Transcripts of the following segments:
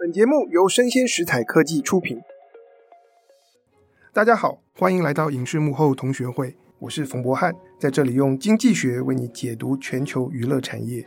本节目由生鲜食材科技出品。大家好，欢迎来到影视幕后同学会，我是冯博翰，在这里用经济学为你解读全球娱乐产业。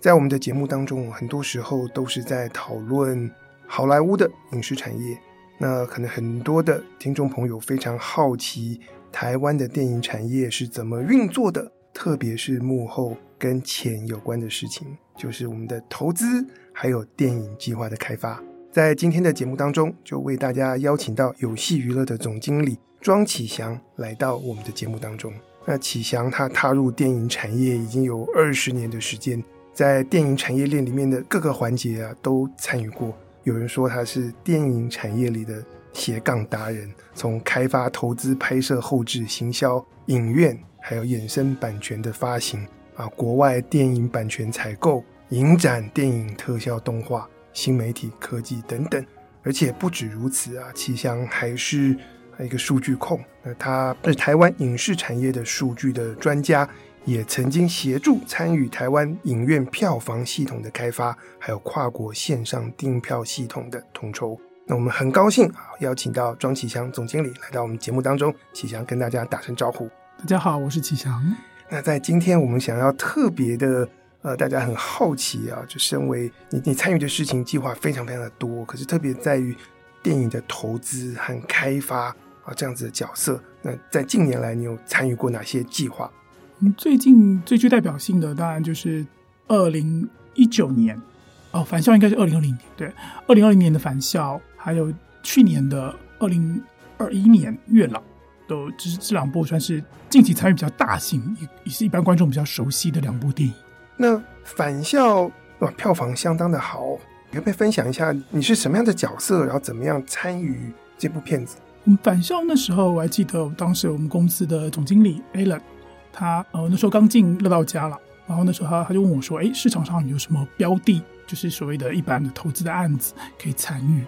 在我们的节目当中，很多时候都是在讨论好莱坞的影视产业。那可能很多的听众朋友非常好奇，台湾的电影产业是怎么运作的，特别是幕后跟钱有关的事情，就是我们的投资。还有电影计划的开发，在今天的节目当中，就为大家邀请到有戏娱乐的总经理庄启祥来到我们的节目当中。那启祥他踏入电影产业已经有二十年的时间，在电影产业链里面的各个环节啊都参与过。有人说他是电影产业里的斜杠达人，从开发、投资、拍摄、后制、行销、影院，还有衍生版权的发行啊，国外电影版权采购。影展、电影特效、动画、新媒体、科技等等，而且不止如此啊，启祥还是一个数据控。那他是台湾影视产业的数据的专家，也曾经协助参与台湾影院票房系统的开发，还有跨国线上订票系统的统筹。那我们很高兴啊，邀请到庄启祥总经理来到我们节目当中。启祥跟大家打声招呼。大家好，我是启祥。那在今天我们想要特别的。呃，大家很好奇啊，就身为你，你参与的事情计划非常非常的多，可是特别在于电影的投资和开发啊这样子的角色。那在近年来，你有参与过哪些计划？嗯，最近最具代表性的当然就是二零一九年哦，返校应该是二零二零年，对，二零二零年的返校，还有去年的二零二一年月老，都就是这两部算是近期参与比较大型，也也是一般观众比较熟悉的两部电影。那返校哇，票房相当的好，你可不可以分享一下你是什么样的角色，然后怎么样参与这部片子？嗯，返校那时候我还记得，当时我们公司的总经理 Alan，他呃那时候刚进乐道家了，然后那时候他他就问我说：“哎，市场上有什么标的，就是所谓的一般的投资的案子可以参与？”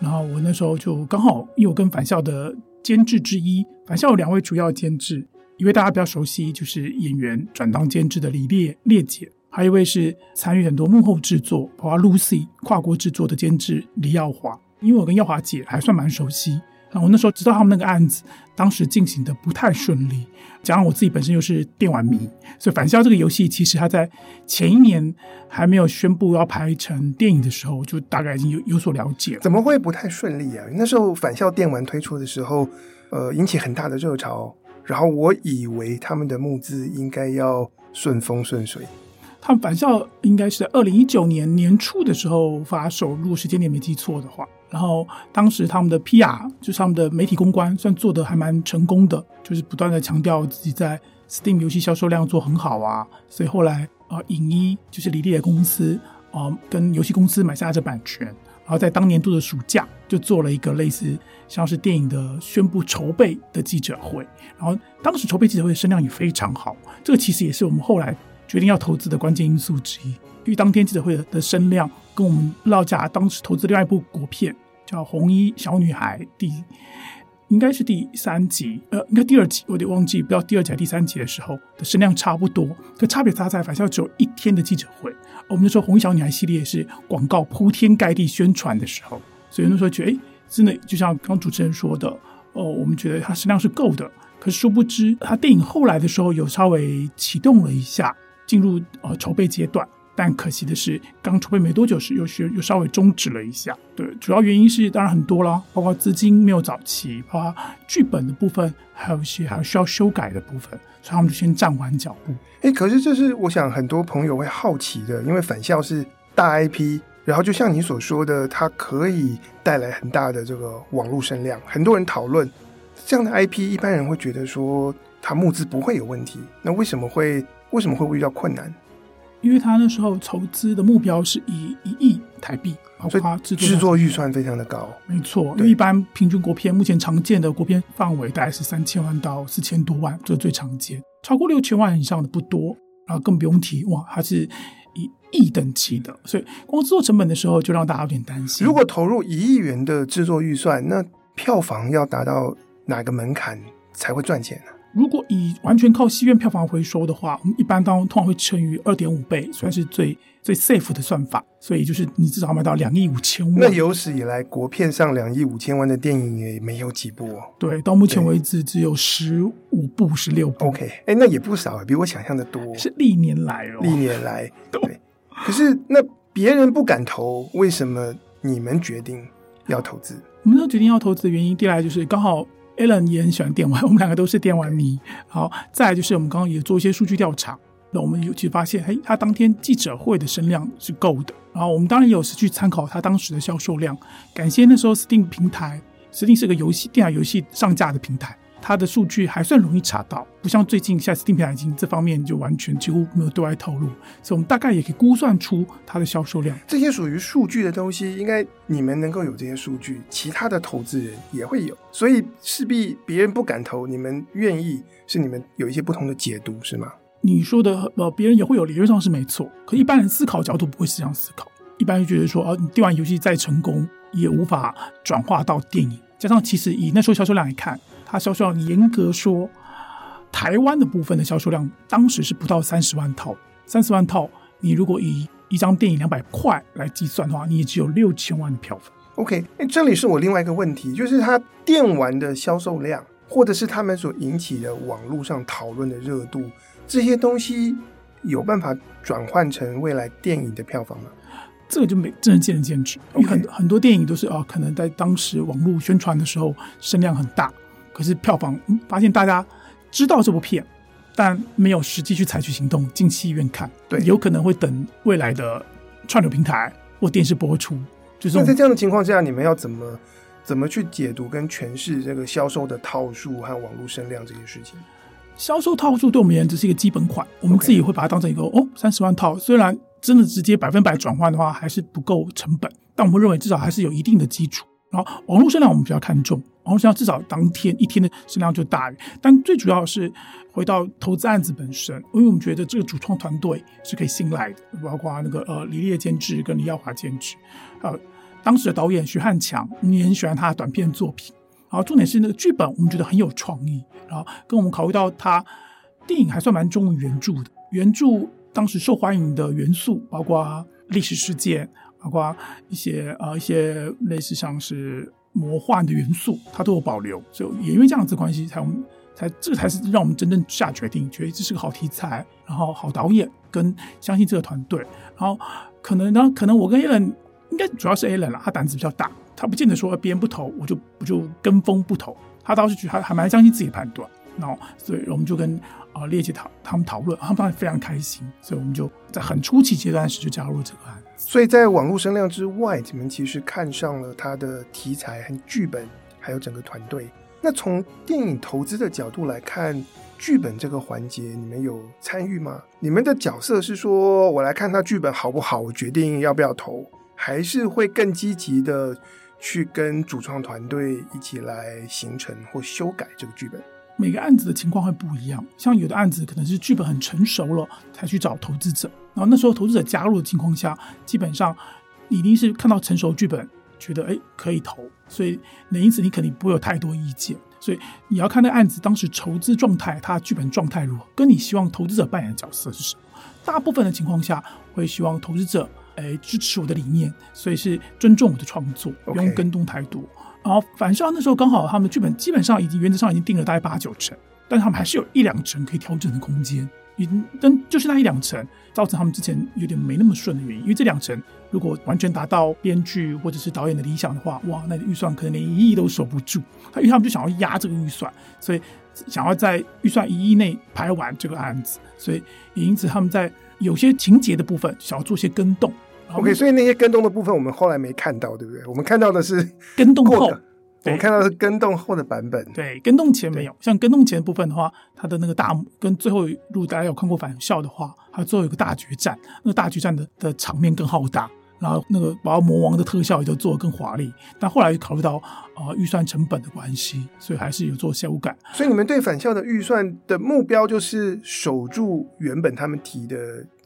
然后我那时候就刚好，因为我跟返校的监制之一，返校有两位主要监制，一位大家比较熟悉，就是演员转当监制的李烈烈姐。还有一位是参与很多幕后制作，包括 Lucy 跨国制作的监制李耀华。因为我跟耀华姐还算蛮熟悉，然后我那时候知道他们那个案子当时进行的不太顺利，加上我自己本身又是电玩迷，所以返校这个游戏其实他在前一年还没有宣布要拍成电影的时候，就大概已经有有所了解。怎么会不太顺利啊？那时候返校电玩推出的时候，呃，引起很大的热潮，然后我以为他们的募资应该要顺风顺水。他们返校应该是在二零一九年年初的时候发售，如果时间点没记错的话。然后当时他们的 PR 就是他们的媒体公关，算做得还蛮成功的，就是不断的强调自己在 Steam 游戏销售量做很好啊。所以后来啊、呃，影一就是李烈的公司啊、呃，跟游戏公司买下这版权，然后在当年度的暑假就做了一个类似像是电影的宣布筹备的记者会。然后当时筹备记者会的声量也非常好，这个其实也是我们后来。决定要投资的关键因素之一，因为当天记者会的声量跟我们乐道家当时投资另外一部国片叫《红衣小女孩》第应该是第三集，呃，应该第二集，我有点忘记，不知道第二集还是第三集的时候的声量差不多。可差别差在返校只有一天的记者会，我们那时候《红衣小女孩》系列是广告铺天盖地宣传的时候，所以那时候觉得，哎，真的就像刚主持人说的，哦，我们觉得它声量是够的。可是殊不知，它电影后来的时候有稍微启动了一下。进入呃筹备阶段，但可惜的是，刚筹备没多久时，又是又稍微终止了一下。对，主要原因是当然很多啦，包括资金没有找齐，包括剧本的部分，还有一些还需要修改的部分，所以他们就先暂缓脚步。哎，可是这是我想很多朋友会好奇的，因为返校是大 IP，然后就像你所说的，它可以带来很大的这个网络声量，很多人讨论这样的 IP，一般人会觉得说它募资不会有问题，那为什么会？为什么会遇到困难？因为他那时候筹资的目标是以一亿台币，所以制作制作预算非常的高。没错，因为一般平均国片目前常见的国片范围大概是三千万到四千多万，这是最常见。超过六千万以上的不多，然后更不用提哇，它是以亿等级的，所以光制作成本的时候就让大家有点担心。如果投入一亿元的制作预算，那票房要达到哪个门槛才会赚钱呢？如果以完全靠戏院票房回收的话，我们一般当通常会乘以二点五倍，算是最最 safe 的算法。所以就是你至少要卖到两亿五千万。那有史以来国片上两亿五千万的电影也没有几部哦。对，到目前为止只有十五部、十六部。OK，哎，那也不少，比我想象的多。是历年来哦，历年来对。可是那别人不敢投，为什么你们决定要投资？我们都决定要投资的原因，第一来就是刚好。Alan 也很喜欢电玩，我们两个都是电玩迷。好，再来就是我们刚刚也做一些数据调查，那我们有去发现，嘿，他当天记者会的声量是够的。然后我们当然有时去参考他当时的销售量，感谢那时候 Steam 平台，Steam 是个游戏电脑游戏上架的平台。它的数据还算容易查到，不像最近现在 Steam 平台已经这方面就完全几乎没有对外透露，所以我们大概也可以估算出它的销售量。这些属于数据的东西，应该你们能够有这些数据，其他的投资人也会有，所以势必别人不敢投，你们愿意是你们有一些不同的解读，是吗？你说的呃，别人也会有，理论上是没错，可一般人思考角度不会是这样思考，一般人觉得说啊，你电玩游戏再成功也无法转化到电影，加上其实以那时候销售量来看。它销售量严格说，台湾的部分的销售量当时是不到三十万套。三十万套，你如果以一张电影两百块来计算的话，你也只有六千万的票房。OK，哎，这里是我另外一个问题，就是它电玩的销售量，或者是他们所引起的网络上讨论的热度，这些东西有办法转换成未来电影的票房吗？这个就没真的见仁见智。为很很多电影都是啊，可能在当时网络宣传的时候声量很大。可是票房，嗯，发现大家知道这部片，但没有实际去采取行动进戏院看，对，有可能会等未来的串流平台或电视播出。就是那在这样的情况下，你们要怎么怎么去解读跟诠释这个销售的套数和网络声量这些事情？销售套数对我们而言只是一个基本款，我们自己会把它当成一个哦，三十万套，虽然真的直接百分百转换的话还是不够成本，但我们认为至少还是有一定的基础。然后网络声量我们比较看重。然后，像至少当天一天的声量就大于，但最主要是回到投资案子本身，因为我们觉得这个主创团队是可以信赖的，包括那个呃李烈监制跟李耀华监制，呃当时的导演徐汉强，你很喜欢他的短片作品。然后重点是那个剧本，我们觉得很有创意。然后跟我们考虑到他电影还算蛮忠于原著的，原著当时受欢迎的元素，包括历史事件，包括一些呃一些类似像是。魔幻的元素，它都有保留，所以也因为这样子关系，才我们才这才是让我们真正下决定，觉得这是个好题材，然后好导演跟相信这个团队，然后可能呢，可能我跟 Allen 应该主要是 Allen 啦，他胆子比较大，他不见得说别人不投我就我就跟风不投，他倒是觉得还还蛮相信自己的判断，然后所以我们就跟啊列姐讨他们讨论，他们非常开心，所以我们就在很初期阶段时就加入了这个案。所以在网络声量之外，你们其实看上了他的题材和剧本，还有整个团队。那从电影投资的角度来看，剧本这个环节，你们有参与吗？你们的角色是说，我来看他剧本好不好，我决定要不要投，还是会更积极的去跟主创团队一起来形成或修改这个剧本？每个案子的情况会不一样，像有的案子可能是剧本很成熟了才去找投资者，然后那时候投资者加入的情况下，基本上你一定是看到成熟剧本，觉得哎可以投，所以那因此你肯定不会有太多意见，所以你要看那个案子当时筹资状态，它剧本状态如何，跟你希望投资者扮演的角色是什么。大部分的情况下会希望投资者哎支持我的理念，所以是尊重我的创作，不用跟动太多。然后反正那时候刚好他们的剧本基本上已经原则上已经定了大概八九成，但他们还是有一两成可以调整的空间。但就是那一两层造成他们之前有点没那么顺的原因，因为这两层如果完全达到编剧或者是导演的理想的话，哇，那预算可能连一亿都守不住。他因为他们就想要压这个预算，所以想要在预算一亿内拍完这个案子，所以也因此他们在有些情节的部分想要做些跟动。OK，所以那些跟动的部分我们后来没看到，对不对？我们看到的是跟动后，我们看到是跟动后的版本。对，跟动前没有。像跟动前的部分的话，它的那个大跟最后，如果大家有看过返校的话，它最后有个大决战，那个大决战的的场面更浩大，然后那个把魔王的特效也都做得更华丽。但后来考虑到呃预算成本的关系，所以还是有做修改。所以你们对返校的预算的目标就是守住原本他们提的。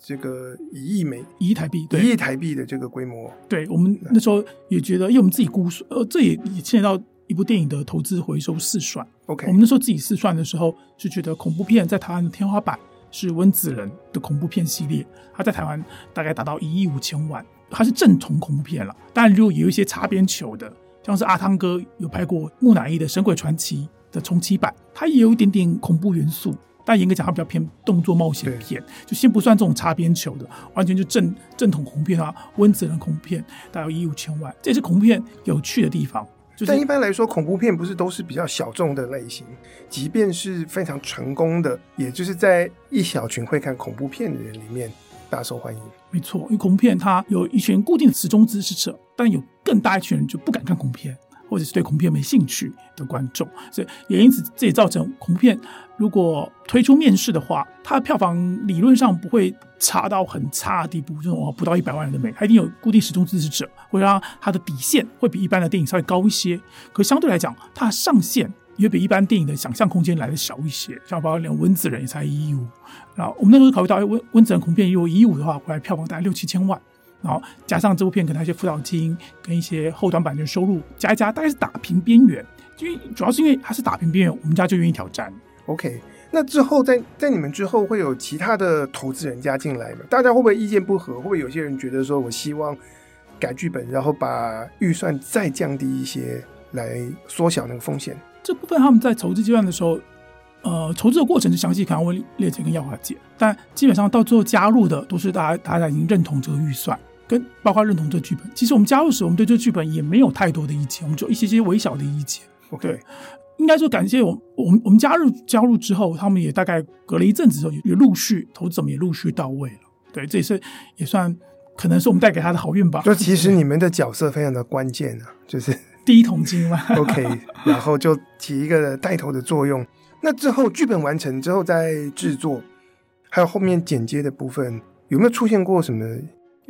这个一亿美一亿台币，对，一亿台币的这个规模，对，我们那时候也觉得，因为我们自己估算，呃，这也也牵扯到一部电影的投资回收试算。OK，我们那时候自己试算的时候，就觉得恐怖片在台湾的天花板是温子仁的恐怖片系列，它在台湾大概达到一亿五千万，它是正统恐怖片了。当然，如果有一些擦边球的，像是阿汤哥有拍过木乃伊的《神鬼传奇》的重启版，它也有一点点恐怖元素。但严格讲，它比较偏动作冒险片，就先不算这种擦边球的，完全就正正统恐怖片啊，温子仁恐怖片，大概有一亿五千万，这也是恐怖片有趣的地方。就是、但一般来说，恐怖片不是都是比较小众的类型，即便是非常成功的，也就是在一小群会看恐怖片的人里面大受欢迎。没错，因为恐怖片它有一群固定的死忠支持者，但有更大一群人就不敢看恐怖片。或者是对恐怖片没兴趣的观众，所以也因此这也造成恐怖片如果推出面世的话，它的票房理论上不会差到很差的地步，这种不到一百万人的美，它一定有固定始终支持者，会让它的底线会比一般的电影稍微高一些。可相对来讲，它上限也比一般电影的想象空间来的小一些。像包括连温子仁也才一亿五，然后我们那时候考虑到，温温子仁恐怖片如果一亿五的话，回来票房大概六七千万。然后加上这部片可能一些辅导金跟一些后端版权收入加一加，大概是打平边缘。因为主要是因为它是打平边缘，我们家就愿意挑战。OK，那之后在在你们之后会有其他的投资人加进来吗？大家会不会意见不合？会不会有些人觉得说我希望改剧本，然后把预算再降低一些，来缩小那个风险？这部分他们在筹资阶段的时候，呃，筹资的过程是详细可能问列姐跟耀华姐，但基本上到最后加入的都是大家大家已经认同这个预算。跟包括认同这剧本，其实我们加入时，我们对这剧本也没有太多的意见，我们就一些些微小的意见。对，应该说感谢我，我们我们加入加入之后，他们也大概隔了一阵子之后，也陆续投资者们也陆续到位了。对，这也是也算可能是我们带给他的好运吧。就其实你们的角色非常的关键啊，就是 第一桶金嘛。OK，然后就起一个带头的作用。那之后剧本完成之后再制作，还有后面剪接的部分，有没有出现过什么？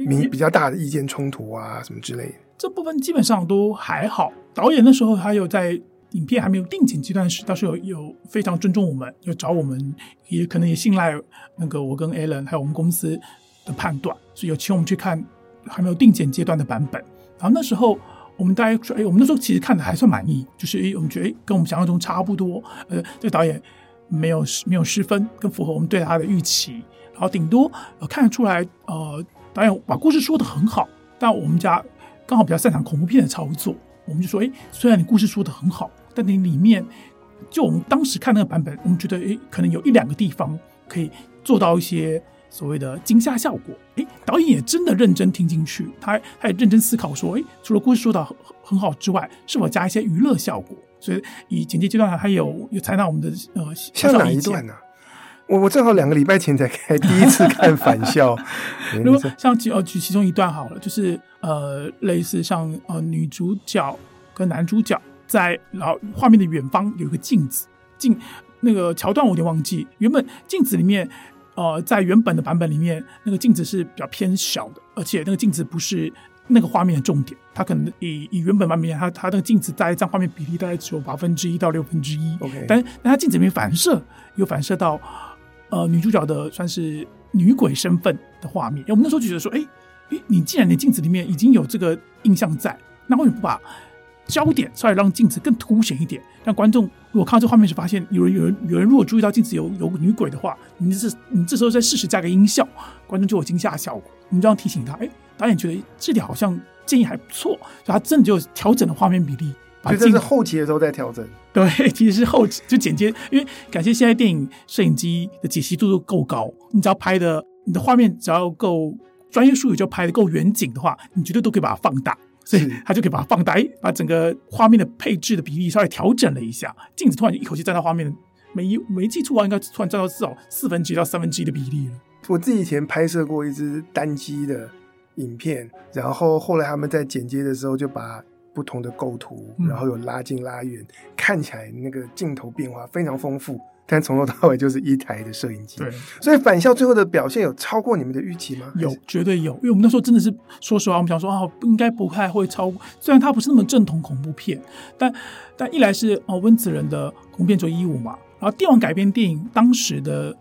比比较大的意见冲突啊，什么之类的，这部分基本上都还好。导演那时候还有在影片还没有定剪阶段时，倒是有有非常尊重我们，有找我们，也可能也信赖那个我跟 Alan 还有我们公司的判断，所以有请我们去看还没有定剪阶段的版本。然后那时候我们大家说，哎，我们那时候其实看的还算满意，就是哎，我们觉得哎跟我们想象中差不多。呃，这个导演没有没有失分，更符合我们对他的预期。然后顶多呃看得出来，呃。导演把故事说得很好，但我们家刚好比较擅长恐怖片的操作，我们就说：哎，虽然你故事说得很好，但你里面就我们当时看那个版本，我们觉得哎，可能有一两个地方可以做到一些所谓的惊吓效果。哎，导演也真的认真听进去，他他也认真思考说：哎，除了故事说的很很好之外，是否加一些娱乐效果？所以以剪辑阶段还有有采纳我们的呃，像哪一段呢？我我正好两个礼拜前才开第一次看返校，如果像举呃举其中一段好了，就是呃类似像呃女主角跟男主角在然后画面的远方有一个镜子镜那个桥段我有点忘记，原本镜子里面呃在原本的版本里面那个镜子是比较偏小的，而且那个镜子不是那个画面的重点，它可能以以原本版本它它那个镜子在这样画面比例大概只有八分之一到六分之一，OK，但但它镜子里面反射有反射到。呃，女主角的算是女鬼身份的画面，我们那时候就觉得说，哎，诶，你既然你镜子里面已经有这个印象在，那为什么不把焦点稍微让镜子更凸显一点，让观众如果看到这画面时发现有人有人有人如果注意到镜子有有女鬼的话，你这你这时候再适时加个音效，观众就有惊吓效果。我们这样提醒他，哎，导演觉得这点好像建议还不错，所以他真的就调整了画面比例。所以这是后期的时候在调整，对，其实是后期就剪接，因为感谢现在电影摄影机的解析度都够高，你只要拍的你的画面只要够专业术语，就拍的够远景的话，你绝对都可以把它放大，所以他就可以把它放大，把整个画面的配置的比例稍微调整了一下，镜子突然就一口气占到画面，没没记错啊，应该突然占到至少四分之一到三分之一的比例了。我自己以前拍摄过一支单机的影片，然后后来他们在剪接的时候就把。不同的构图，然后有拉近拉远，嗯、看起来那个镜头变化非常丰富。但从头到尾就是一台的摄影机。对，所以返校最后的表现有超过你们的预期吗？有，绝对有。因为我们那时候真的是，说实话，我们想说啊，应该不太会超过。虽然它不是那么正统恐怖片，但但一来是哦温子仁的恐怖片做一五嘛，然后电网改编电影当时的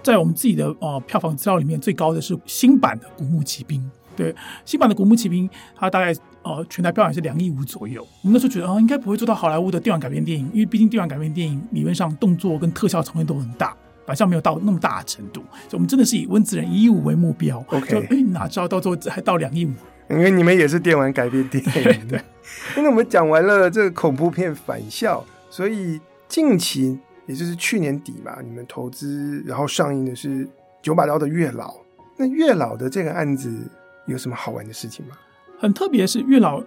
在我们自己的呃票房资料里面最高的是新版的《古墓奇兵》。对，新版的《古墓奇兵》它大概。呃全台票房是两亿五左右。我们那时候觉得啊、呃，应该不会做到好莱坞的电玩改编电影，因为毕竟电玩改编电影理论上动作跟特效成分都很大，反向没有到那么大的程度。所以我们真的是以温子仁一亿五为目标。OK，就哎哪知道到最后还到两亿五？因为你们也是电玩改编电影。对，对。那我们讲完了这个恐怖片《返校》，所以近期也就是去年底嘛，你们投资然后上映的是九把刀的《月老》。那月老的这个案子有什么好玩的事情吗？很特别是月老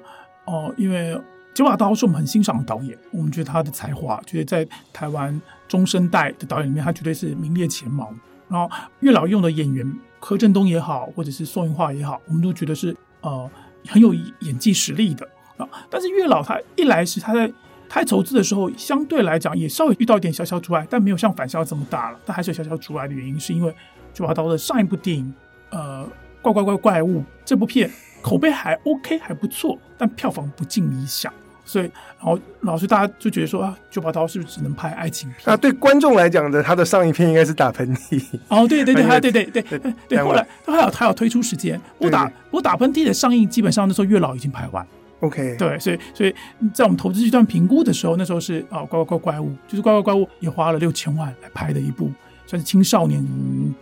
哦，因为九把刀是我们很欣赏的导演，我们觉得他的才华，觉得在台湾中生代的导演里面，他绝对是名列前茅。然后月老用的演员柯震东也好，或者是宋芸樺也好，我们都觉得是呃很有演技实力的啊。但是月老他一来是他在他筹资的时候，相对来讲也稍微遇到一点小小阻碍，但没有像返校这么大了。但还是有小小阻碍的原因，是因为。九把刀的上一部电影，呃，怪怪怪怪物这部片口碑还 OK 还不错，但票房不尽理想，所以然后老师大家就觉得说啊，九把刀是不是只能拍爱情片？啊，对观众来讲的，他的上一片应该是打喷嚏。哦，对对对，还对对对对对，后来他还有他有推出时间，我打我打喷嚏的上映基本上那时候月老已经拍完，OK，对，所以所以在我们投资阶段评估的时候，那时候是啊，怪怪怪怪物，就是怪怪怪物也花了六千万来拍的一部。算是青少年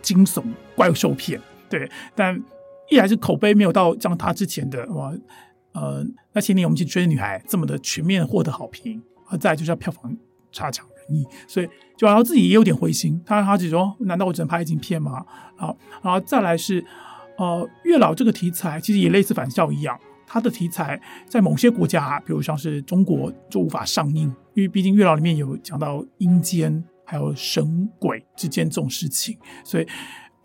惊悚怪兽片，对，但一来是口碑没有到像他之前的哇，呃，那些年我们去追的女孩这么的全面获得好评，而再就是要票房差强人意，所以就然后自己也有点灰心，他他自己说，难道我只能拍爱情片吗？然后然后再来是，呃，月老这个题材其实也类似返校一样，它的题材在某些国家，比如像是中国就无法上映，因为毕竟月老里面有讲到阴间。还有神鬼之间这种事情，所以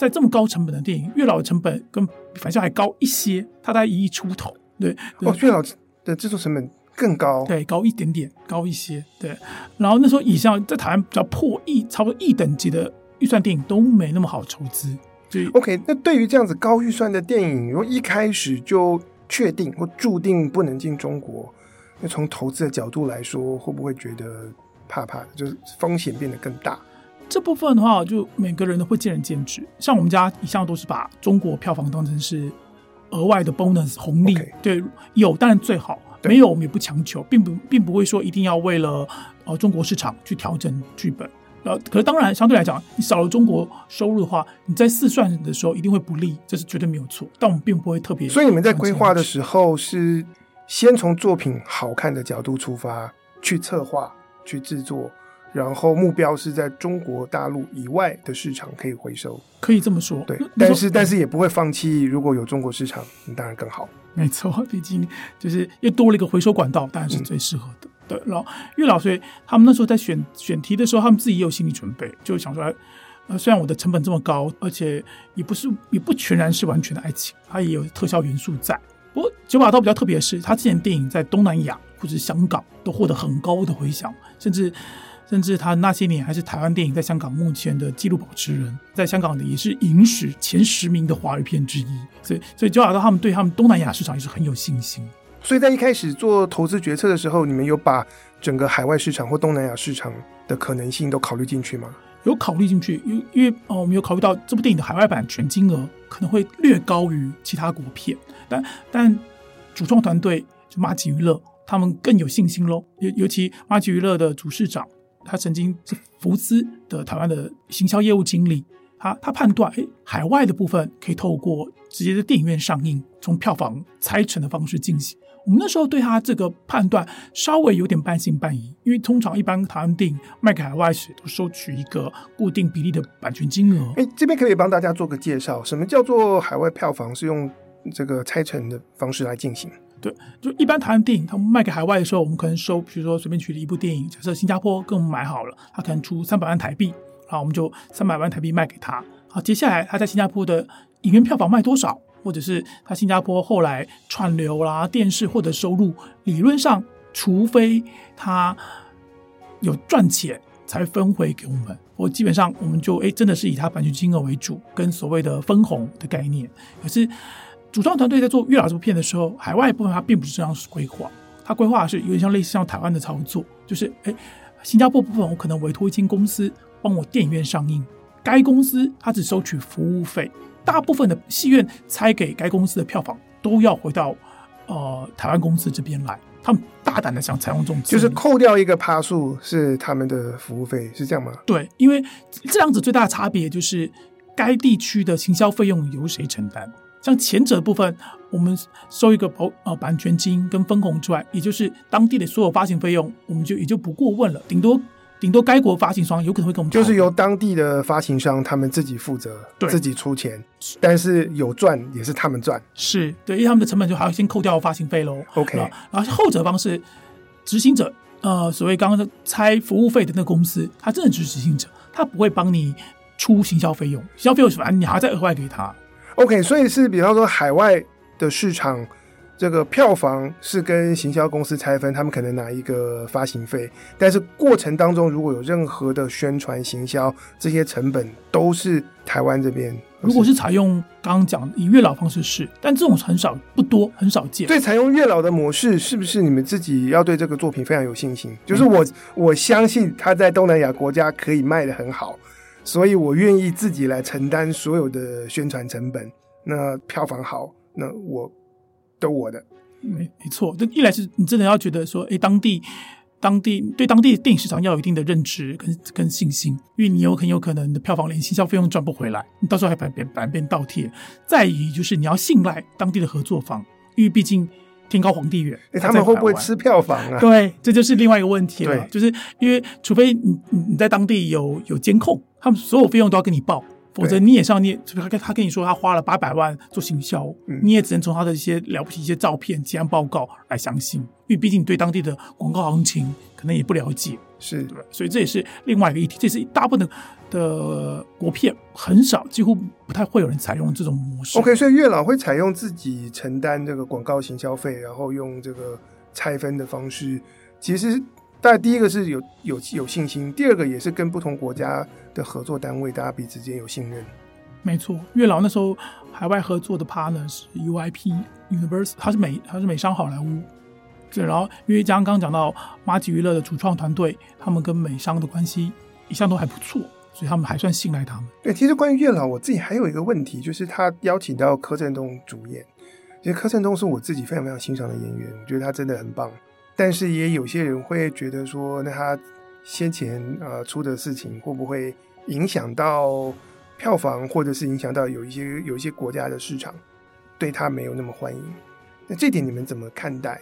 在这么高成本的电影，《月老》的成本跟反校还高一些，它大概一亿出头。对，对哦，《月老》的制作成本更高，对，高一点点，高一些。对，然后那时候以上在台湾比较破亿，差不多亿等级的预算电影都没那么好筹资。所以，OK，那对于这样子高预算的电影，如果一开始就确定或注定不能进中国，那从投资的角度来说，会不会觉得？怕怕的，就是风险变得更大。这部分的话，就每个人都会见仁见智。像我们家一向都是把中国票房当成是额外的 bonus 红利。对，有当然最好，没有我们也不强求，并不并不会说一定要为了呃中国市场去调整剧本。呃，可是当然相对来讲，你少了中国收入的话，你在试算的时候一定会不利，这是绝对没有错。但我们并不会特别。所以你们在规划的时候是先从作品好看的角度出发去策划。去制作，然后目标是在中国大陆以外的市场可以回收，可以这么说。对，但是但是也不会放弃，如果有中国市场，当然更好。没错，毕竟就是又多了一个回收管道，当然是最适合的。嗯、对，然后月老，所以他们那时候在选选题的时候，他们自己也有心理准备，就想说，呃，虽然我的成本这么高，而且也不是也不全然是完全的爱情，它也有特效元素在。不过九把刀比较特别的是，他之前电影在东南亚。或者香港都获得很高的回响，甚至甚至他那些年还是台湾电影在香港目前的纪录保持人，在香港的也是影史前十名的华语片之一。所以，所以九把刀他们对他们东南亚市场也是很有信心。所以在一开始做投资决策的时候，你们有把整个海外市场或东南亚市场的可能性都考虑进去吗？有考虑进去，因因为哦，我们有考虑到这部电影的海外版权金额可能会略高于其他国片，但但主创团队就麻吉娱乐。他们更有信心喽，尤尤其麻吉娱乐的主事长，他曾经是福斯的台湾的行销业务经理，他他判断，哎，海外的部分可以透过直接在电影院上映，从票房拆成的方式进行。我们那时候对他这个判断稍微有点半信半疑，因为通常一般台湾电影卖给海外时都收取一个固定比例的版权金额。哎，这边可以帮大家做个介绍，什么叫做海外票房是用这个拆成的方式来进行？对，就一般台湾电影，他们卖给海外的时候，我们可能收，比如说随便举例一部电影，假设新加坡跟我们买好了，他可能出三百万台币，然后我们就三百万台币卖给他。好，接下来他在新加坡的影院票房卖多少，或者是他新加坡后来串流啦、电视获得收入，理论上，除非他有赚钱，才分回给我们。我基本上我们就哎，真的是以他版权金额为主，跟所谓的分红的概念，可是。主创团队在做《月老》这部片的时候，海外部分它并不是这样规划，它规划的是有点像类似像台湾的操作，就是哎，新加坡部分我可能委托一间公司帮我电影院上映，该公司它只收取服务费，大部分的戏院拆给该公司的票房都要回到呃台湾公司这边来，他们大胆的想采用这种，就是扣掉一个趴数是他们的服务费，是这样吗？对，因为这样子最大的差别就是该地区的行销费用由谁承担。像前者部分，我们收一个保呃版权金跟分红之外，也就是当地的所有发行费用，我们就也就不过问了，顶多。顶多该国发行商有可能会跟我们，就是由当地的发行商他们自己负责，对，自己出钱，但是有赚也是他们赚，是对，因为他们的成本就还要先扣掉发行费喽。OK，然后后者方式，执行者，呃，所谓刚刚拆服务费的那个公司，他真的就是执行者，他不会帮你出行销费用，行销费用反正你还要再额外给他。OK，所以是比方说海外的市场。这个票房是跟行销公司拆分，他们可能拿一个发行费，但是过程当中如果有任何的宣传行销，这些成本都是台湾这边。如果是采用刚刚讲以月老方式是，但这种很少不多，很少见。对，采用月老的模式，是不是你们自己要对这个作品非常有信心？就是我我相信他在东南亚国家可以卖的很好，所以我愿意自己来承担所有的宣传成本。那票房好，那我。都我的，没没错。这一来是你真的要觉得说，哎，当地当地对当地电影市场要有一定的认知跟跟信心，因为你有很有可能你的票房连行销费用赚不回来，你到时候还反变反变倒贴。再于就是你要信赖当地的合作方，因为毕竟天高皇帝远，他们会不会吃票房啊？对，这就是另外一个问题了。就是因为除非你你在当地有有监控，他们所有费用都要跟你报。否则你也上，你也他跟他跟你说他花了八百万做行销，嗯、你也只能从他的一些了不起一些照片、结案报告来相信，因为毕竟你对当地的广告行情可能也不了解，是对，所以这也是另外一个议题。这是大部分的的国片很少，几乎不太会有人采用这种模式。OK，所以月老会采用自己承担这个广告行销费，然后用这个拆分的方式，其实。但第一个是有有有信心，第二个也是跟不同国家的合作单位，大家彼此间有信任。没错，月老那时候海外合作的 partner 是 UIP Universal，他是美他是美商好莱坞。对，然后因为刚刚讲到马吉娱乐的主创团队，他们跟美商的关系一向都还不错，所以他们还算信赖他们。对，其实关于月老，我自己还有一个问题，就是他邀请到柯震东主演，其实柯震东是我自己非常非常欣赏的演员，我觉得他真的很棒。但是也有些人会觉得说，那他先前呃出的事情会不会影响到票房，或者是影响到有一些有一些国家的市场对他没有那么欢迎？那这点你们怎么看待？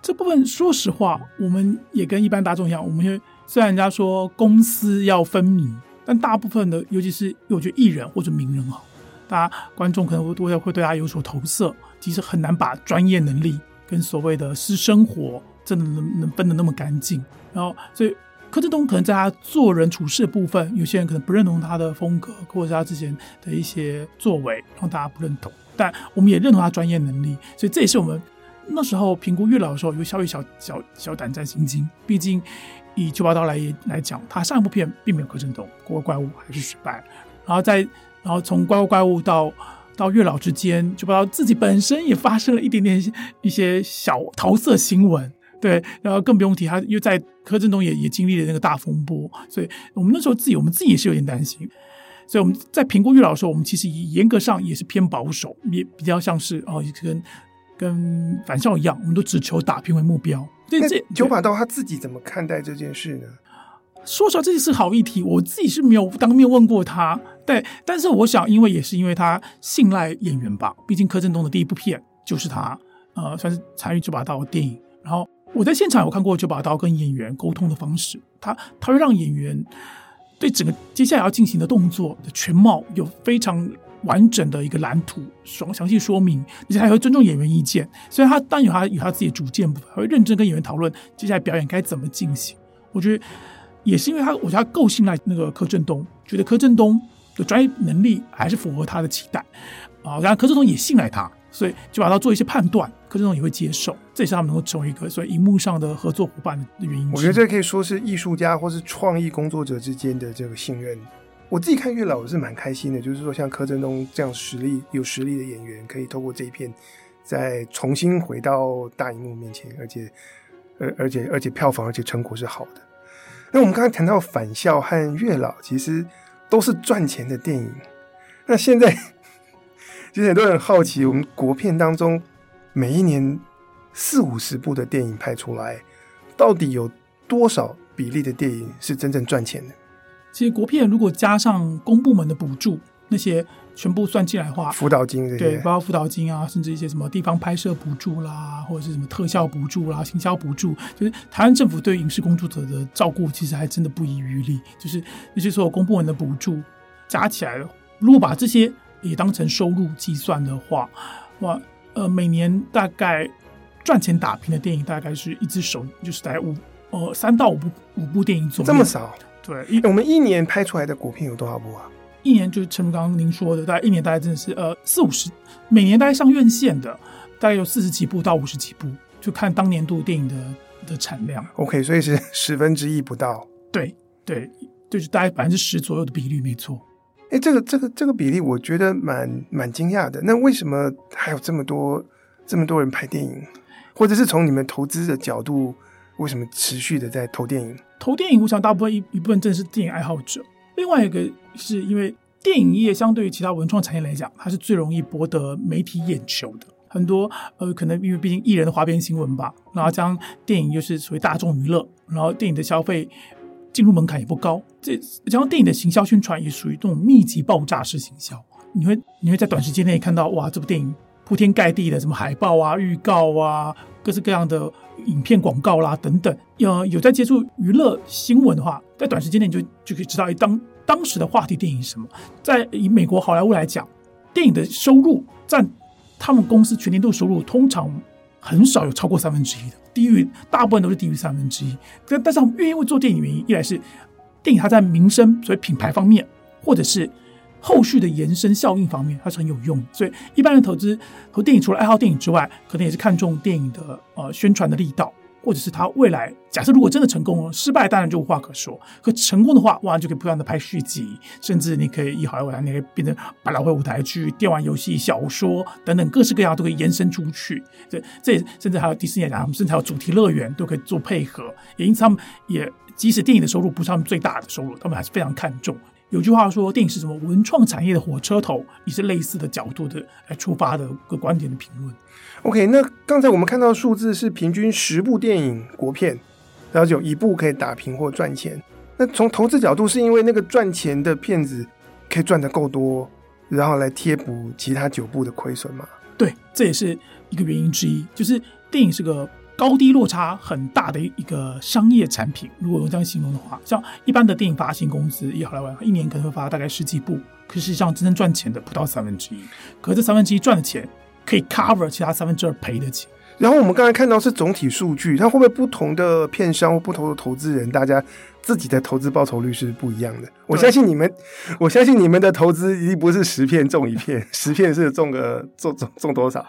这部分说实话，我们也跟一般大众一样，我们虽然人家说公私要分明，但大部分的，尤其是我觉得艺人或者名人哈，大家观众可能会会会对他有所投射，其实很难把专业能力跟所谓的私生活。真的能能分得那么干净，然后所以柯震东可能在他做人处事的部分，有些人可能不认同他的风格，或者是他之前的一些作为，让大家不认同。但我们也认同他专业能力，所以这也是我们那时候评估月老的时候有稍微小小小胆战心惊。毕竟以九把刀来来讲，他上一部片并没有柯震东，《怪怪物》还是失败。然后再然后从《怪怪怪物》到到月老之间，九把刀自己本身也发生了一点点一些小桃色新闻。对，然后更不用提，他又在柯震东也也经历了那个大风波，所以我们那时候自己，我们自己也是有点担心，所以我们在评估月老的时候，我们其实严格上也是偏保守，也比较像是哦，跟跟反校一样，我们都只求打拼为目标。对，这九把刀他自己怎么看待这件事呢？说实话，这是好议题，我自己是没有当面问过他，对，但是我想，因为也是因为他信赖演员吧，毕竟柯震东的第一部片就是他，呃，算是参与九把刀的电影，然后。我在现场有看过九把刀跟演员沟通的方式，他他会让演员对整个接下来要进行的动作的全貌有非常完整的一个蓝图，详详细说明，而且还会尊重演员意见。虽然他当然有他有他自己的主见，还会认真跟演员讨论接下来表演该怎么进行。我觉得也是因为他，我觉得他够信赖那个柯震东，觉得柯震东的专业能力还是符合他的期待啊，然后柯震东也信赖他。所以就把它做一些判断，柯震东也会接受，这也是他们能够成为一个所以荧幕上的合作伙伴的原因。我觉得这可以说是艺术家或是创意工作者之间的这个信任。我自己看月老我是蛮开心的，就是说像柯震东这样实力有实力的演员，可以透过这一片再重新回到大荧幕面前，而且而 而且而且票房而且成果是好的。那我们刚才谈到返校和月老，其实都是赚钱的电影。那现在。其实很多人好奇，我们国片当中每一年四五十部的电影拍出来，到底有多少比例的电影是真正赚钱的？其实国片如果加上公部门的补助，那些全部算进来的话，辅导金这些，对，包括辅导金啊，甚至一些什么地方拍摄补助啦，或者是什么特效补助啦、行销补助，就是台湾政府对影视工作者的照顾，其实还真的不遗余力。就是那些所有公部门的补助加起来了，如果把这些也当成收入计算的话，哇，呃，每年大概赚钱打拼的电影，大概是一只手就是大概五呃三到五部五部电影左右，这么少？对，我们一年拍出来的国片有多少部啊？一年就是陈刚您说的，大概一年大概真的是呃四五十，每年大概上院线的大概有四十几部到五十几部，就看当年度电影的的产量。OK，所以是十分之一不到。对对，就是大概百分之十左右的比率，没错。哎，这个这个这个比例，我觉得蛮蛮惊讶的。那为什么还有这么多这么多人拍电影？或者是从你们投资的角度，为什么持续的在投电影？投电影，我想大部分一一部分真的是电影爱好者。另外一个是因为电影业相对于其他文创产业来讲，它是最容易博得媒体眼球的。很多呃，可能因为毕竟艺人的花边新闻吧，然后将电影又是属于大众娱乐，然后电影的消费进入门槛也不高。这然后电影的行销宣传也属于这种密集爆炸式行销，你会你会在短时间内看到哇，这部电影铺天盖地的什么海报啊、预告啊、各式各样的影片广告啦等等。有有在接触娱乐新闻的话，在短时间内你就就可以知道，当当时的话题电影是什么。在以美国好莱坞来讲，电影的收入占他们公司全年度收入通常很少有超过三分之一的，低于大部分都是低于三分之一。但但是我们愿意做电影原因，一来是电影它在名声所以品牌方面，或者是。后续的延伸效应方面，它是很有用。所以一般的投资投电影，除了爱好电影之外，可能也是看重电影的呃宣传的力道，或者是他未来假设如果真的成功了，失败当然就无话可说。可成功的话，哇，就可以不断的拍续集，甚至你可以以好莱坞，你可以变成百老汇舞台剧、电玩游戏、小说等等各式各样都可以延伸出去。这这甚至还有迪士尼来讲，他们甚至还有主题乐园都可以做配合。也因此，他们也即使电影的收入不是他们最大的收入，他们还是非常看重。有句话说，电影是什么文创产业的火车头，也是类似的角度的来出发的个观点的评论。OK，那刚才我们看到数字是平均十部电影国片，然后有一部可以打平或赚钱。那从投资角度，是因为那个赚钱的片子可以赚得够多，然后来贴补其他九部的亏损吗？对，这也是一个原因之一，就是电影是个。高低落差很大的一个商业产品，如果用这样形容的话，像一般的电影发行公司，以好莱坞一年可能会发大概十几部，可是实际上真正赚钱的不到三分之一。可这三分之一赚的钱可以 cover 其他三分之二赔得起。然后我们刚才看到是总体数据，它会不会不同的片商或不同的投资人，大家自己的投资报酬率是不一样的？我相信你们，我相信你们的投资一定不是十片中一片，十片是中个中中中多少？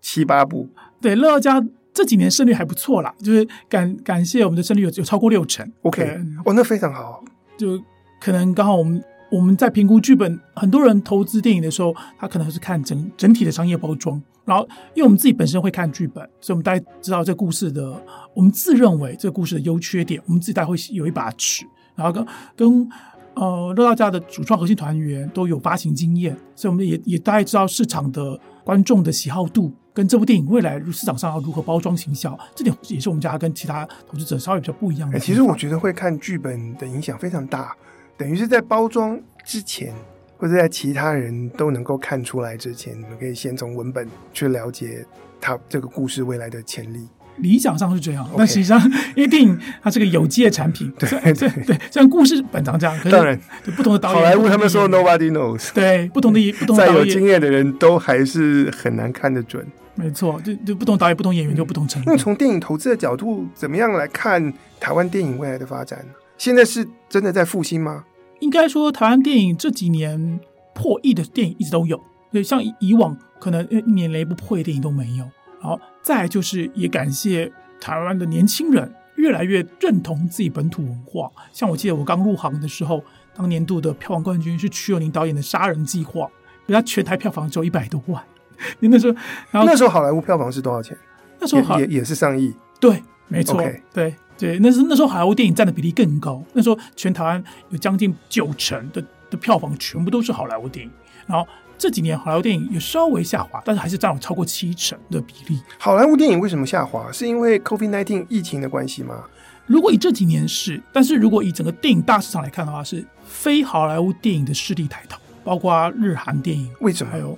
七八部？对，乐家。这几年胜率还不错啦，就是感感谢我们的胜率有有超过六成。OK，哦，那非常好。就可能刚好我们我们在评估剧本，很多人投资电影的时候，他可能是看整整体的商业包装。然后，因为我们自己本身会看剧本，所以我们大概知道这故事的，我们自认为这个故事的优缺点，我们自己大概会有一把尺。然后跟跟呃乐道家的主创核心团员都有发行经验，所以我们也也大概知道市场的观众的喜好度。跟这部电影未来市场上要如何包装行销，这点也是我们家跟其他投资者稍微比较不一样的。其实我觉得会看剧本的影响非常大，等于是在包装之前，或者在其他人都能够看出来之前，你们可以先从文本去了解它这个故事未来的潜力。理想上是这样，但实际上，因为电影它是个有机的产品，对 对对，像故事本长这样。当然，不同的导演，好莱坞他们说 nobody knows，对，不同的不同的再有经验的人都还是很难看得准。没错，就就不同导演、不同演员就不同程度。那从电影投资的角度，怎么样来看台湾电影未来的发展？现在是真的在复兴吗？应该说，台湾电影这几年破亿的电影一直都有，对，像以往可能一年连一部破亿电影都没有。然后再就是也感谢台湾的年轻人越来越认同自己本土文化。像我记得我刚入行的时候，当年度的票房冠军是瞿友宁导演的《杀人计划》，人家全台票房只有一百多万。你那时候，然后那时候好莱坞票房是多少钱？那时候好也也，是上亿。对，没错.对对，那是那时候好莱坞电影占的比例更高。那时候全台湾有将近九成的的票房全部都是好莱坞电影，然后。这几年好莱坞电影也稍微下滑，但是还是占有超过七成的比例。好莱坞电影为什么下滑？是因为 COVID-19 疫情的关系吗？如果以这几年是，但是如果以整个电影大市场来看的话，是非好莱坞电影的势力抬头，包括日韩电影。为什么？还有，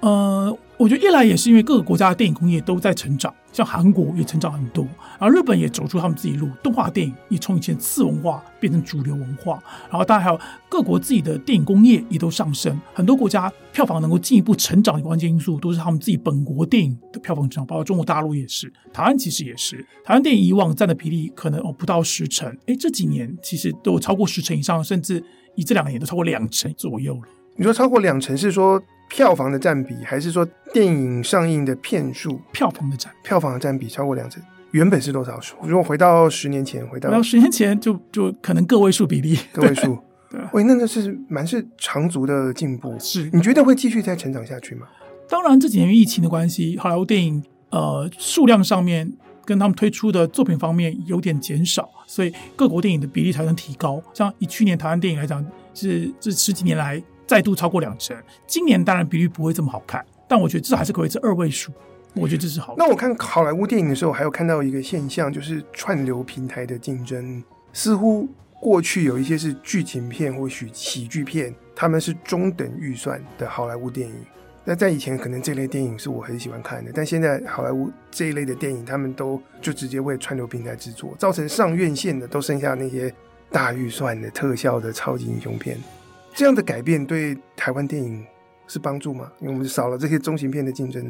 呃，我觉得一来也是因为各个国家的电影工业都在成长。像韩国也成长很多，然后日本也走出他们自己路，动画电影也从以前次文化变成主流文化，然后当然还有各国自己的电影工业也都上升，很多国家票房能够进一步成长的关键因素都是他们自己本国电影的票房成长，包括中国大陆也是，台湾其实也是，台湾电影以往占的比例可能哦不到十成，哎这几年其实都有超过十成以上，甚至以这两年都超过两成左右了。你说超过两成是说？票房的占比，还是说电影上映的片数？票房的占票房的占比超过两成，原本是多少数？如果回到十年前，回到十年前就，就就可能个位数比例，个位数。对，喂，那那是蛮是长足的进步。是，你觉得会继续再成长下去吗？当然，这几年疫情的关系，好莱坞电影呃数量上面跟他们推出的作品方面有点减少，所以各国电影的比例才能提高。像以去年台湾电影来讲，是这十几年来。再度超过两成，今年当然比率不会这么好看，但我觉得至少还是可以是二位数，我觉得这是好。那我看好莱坞电影的时候，还有看到一个现象，就是串流平台的竞争，似乎过去有一些是剧情片或许喜剧片，他们是中等预算的好莱坞电影。那在以前可能这类电影是我很喜欢看的，但现在好莱坞这一类的电影，他们都就直接为串流平台制作，造成上院线的都剩下那些大预算的特效的超级英雄片。这样的改变对台湾电影是帮助吗？因为我们少了这些中型片的竞争。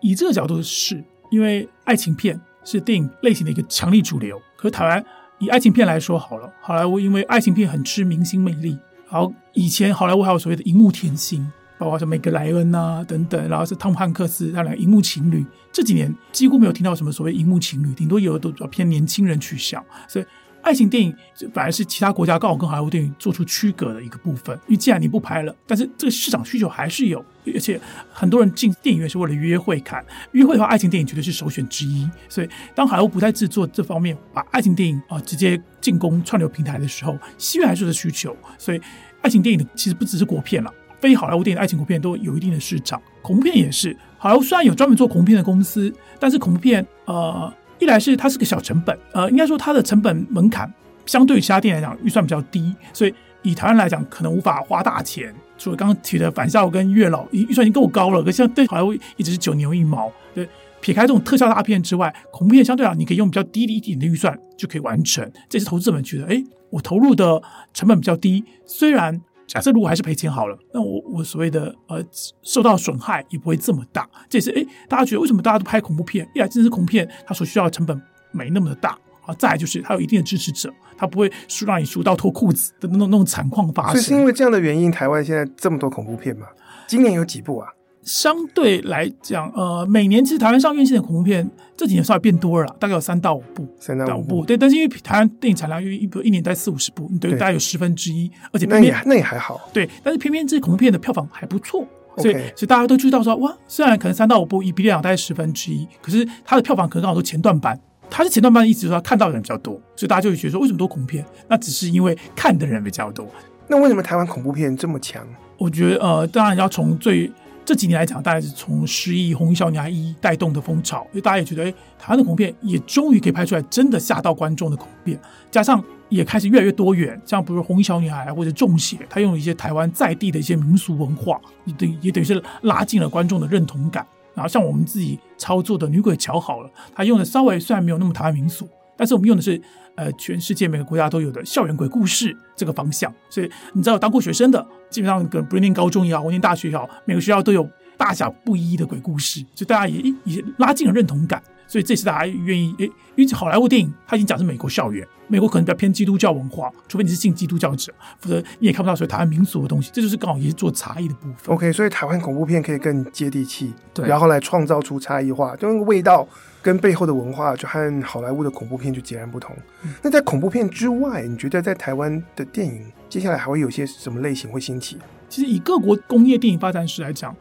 以这个角度是，因为爱情片是电影类型的一个强力主流。可是台湾以爱情片来说好了，好莱坞因为爱情片很吃明星魅力，然后以前好莱坞还有所谓的荧幕甜心，包括像梅格莱恩啊等等，然后是汤姆汉克斯他两个荧幕情侣。这几年几乎没有听到什么所谓荧幕情侣，顶多有的都比较偏年轻人取向，所以。爱情电影反而是其他国家刚好跟好莱坞电影做出区隔的一个部分，因为既然你不拍了，但是这个市场需求还是有，而且很多人进电影院是为了约会看，约会的话，爱情电影绝对是首选之一。所以当好莱坞不再制作这方面，把爱情电影啊直接进攻串流平台的时候，戏院还是有需求，所以爱情电影的其实不只是国片了，非好莱坞电影爱情国片都有一定的市场，恐怖片也是。好莱坞虽然有专门做恐怖片的公司，但是恐怖片呃。一来是它是个小成本，呃，应该说它的成本门槛相对于其他电影来讲预算比较低，所以以台湾来讲可能无法花大钱。除了刚刚提的《返校》跟《月老》，预算已经够高了，可像对好莱坞一直是九牛一毛。对，撇开这种特效大片之外，恐怖片相对来讲你可以用比较低的一点的预算就可以完成。这是投资者们觉得，哎，我投入的成本比较低，虽然。假设如果还是赔钱好了，那我我所谓的呃受到损害也不会这么大。这也是哎，大家觉得为什么大家都拍恐怖片？一来真是恐怖片，它所需要的成本没那么的大啊。再就是它有一定的支持者，它不会输让你输到脱裤子的那种那种惨况发生。所以是因为这样的原因，台湾现在这么多恐怖片嘛？今年有几部啊？相对来讲，呃，每年其实台湾上院线的恐怖片这几年稍微变多了，大概有三到五部，三到五部，对。但是因为台湾电影产量，因为一部一年在四五十部，对，大概有十分之一，而且那也那也还好，对。但是偏偏这些恐怖片的票房还不错，所以所以大家都知道说，哇，虽然可能三到五部一比例来讲大概十分之一，可是它的票房可能刚好都前段班，它是前段班的意思就是说看到的人比较多，所以大家就会觉得说，为什么多恐怖片？那只是因为看的人比较多。那为什么台湾恐怖片这么强？我觉得呃，当然要从最。这几年来讲，大概是从《失忆》《红衣小女孩一》带动的风潮，因为大家也觉得，哎，台湾的恐怖片也终于可以拍出来真的吓到观众的恐怖片，加上也开始越来越多元，像比如《红衣小女孩》或者《中邪》，它用了一些台湾在地的一些民俗文化，也等也等于是拉近了观众的认同感。然后像我们自己操作的《女鬼桥》好了，它用的稍微虽然没有那么台湾民俗，但是我们用的是。呃，全世界每个国家都有的校园鬼故事这个方向，所以你知道，当过学生的，基本上跟不论念高中也好，或念大学也好，每个学校都有大小不一的鬼故事，所以大家也也拉近了认同感。所以这次大家愿意诶，因为好莱坞电影它已经讲是美国校园，美国可能比较偏基督教文化，除非你是信基督教者，否则你也看不到所谓台湾民俗的东西。这就是刚好也是做差异的部分。OK，所以台湾恐怖片可以更接地气，对，然后来创造出差异化，就那个味道跟背后的文化就和好莱坞的恐怖片就截然不同。嗯。那在恐怖片之外，你觉得在台湾的电影接下来还会有些什么类型会兴起？其实以各国工业电影发展史来讲，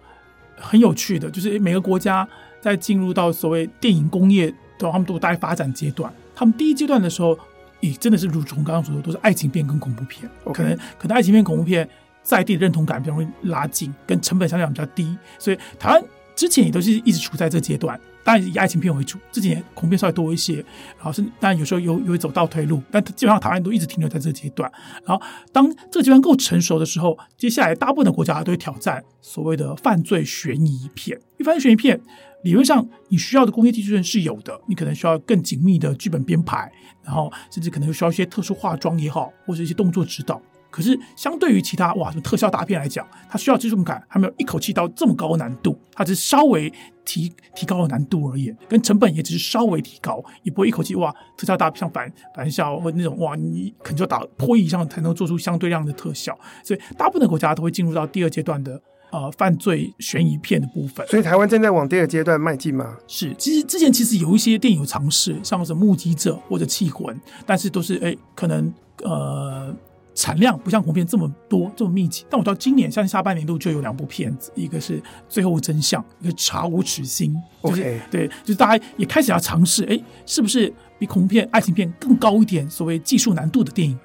很有趣的，就是每个国家。在进入到所谓电影工业的，他们都在发展阶段。他们第一阶段的时候，也真的是如从刚刚所说，都是爱情片跟恐怖片。可能可能爱情片、恐怖片在地的认同感比较容易拉近，跟成本相对比较低，所以台湾之前也都是一直处在这阶段。当然以爱情片为主，这几年恐怖片稍微多一些，然后是当然有时候有有走倒退路，但基本上台湾都一直停留在这个阶段。然后当这个阶段够成熟的时候，接下来大部分的国家都会挑战所谓的犯罪悬疑片。因为犯罪悬疑片理论上你需要的工业技术是有的，你可能需要更紧密的剧本编排，然后甚至可能需要一些特殊化妆也好，或者一些动作指导。可是，相对于其他哇什么特效大片来讲，它需要技术门槛还没有一口气到这么高的难度，它只是稍微提提高了难度而已，跟成本也只是稍微提高，也不会一口气哇特效大片像反反校或那种哇你可能就要打破亿以上才能做出相对量的特效，所以大部分的国家都会进入到第二阶段的呃犯罪悬疑片的部分。所以台湾正在往第二阶段迈进吗？是，其实之前其实有一些电影有尝试，像是目击者或者气魂，但是都是哎可能呃。产量不像恐怖片这么多这么密集，但我到今年像下半年度就有两部片子，一个是《最后真相》，一个《查无此心》。就是。OK，对，就是大家也开始要尝试，哎，是不是比恐怖片、爱情片更高一点？所谓技术难度的电影。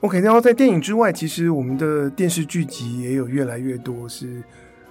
OK，然后在电影之外，其实我们的电视剧集也有越来越多是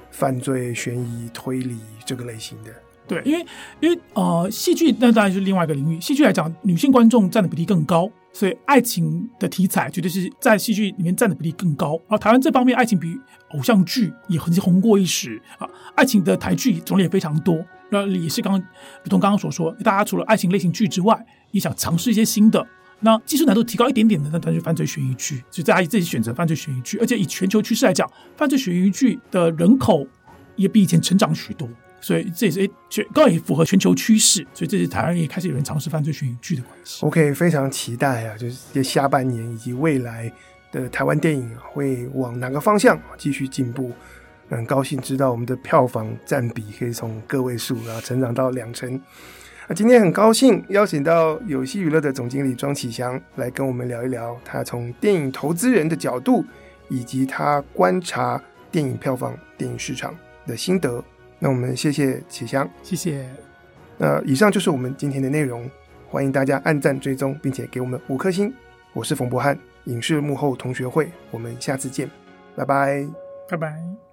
犯罪、悬疑、推理这个类型的。对，因为因为呃，戏剧那当然是另外一个领域。戏剧来讲，女性观众占的比例更高。所以，爱情的题材绝对是在戏剧里面占的比例更高。而，台湾这方面爱情比偶像剧也很红过一时啊。爱情的台剧种类也非常多。那也是刚，如同刚刚所说，大家除了爱情类型剧之外，也想尝试一些新的。那技术难度提高一点点的，那当然就犯罪悬疑剧。所以大家自己选择犯罪悬疑剧，而且以全球趋势来讲，犯罪悬疑剧的人口也比以前成长许多。所以这也是诶，全刚好也符合全球趋势，所以这是台湾也开始有人尝试犯罪悬疑剧的关系。OK，非常期待啊，就是下半年以及未来的台湾电影会往哪个方向继续进步。很高兴知道我们的票房占比可以从个位数然后成长到两成。那今天很高兴邀请到有戏娱乐的总经理庄启祥来跟我们聊一聊他从电影投资人的角度，以及他观察电影票房、电影市场的心得。那我们谢谢启香，谢谢。那以上就是我们今天的内容，欢迎大家按赞追踪，并且给我们五颗星。我是冯博翰，影视幕后同学会，我们下次见，拜拜，拜拜。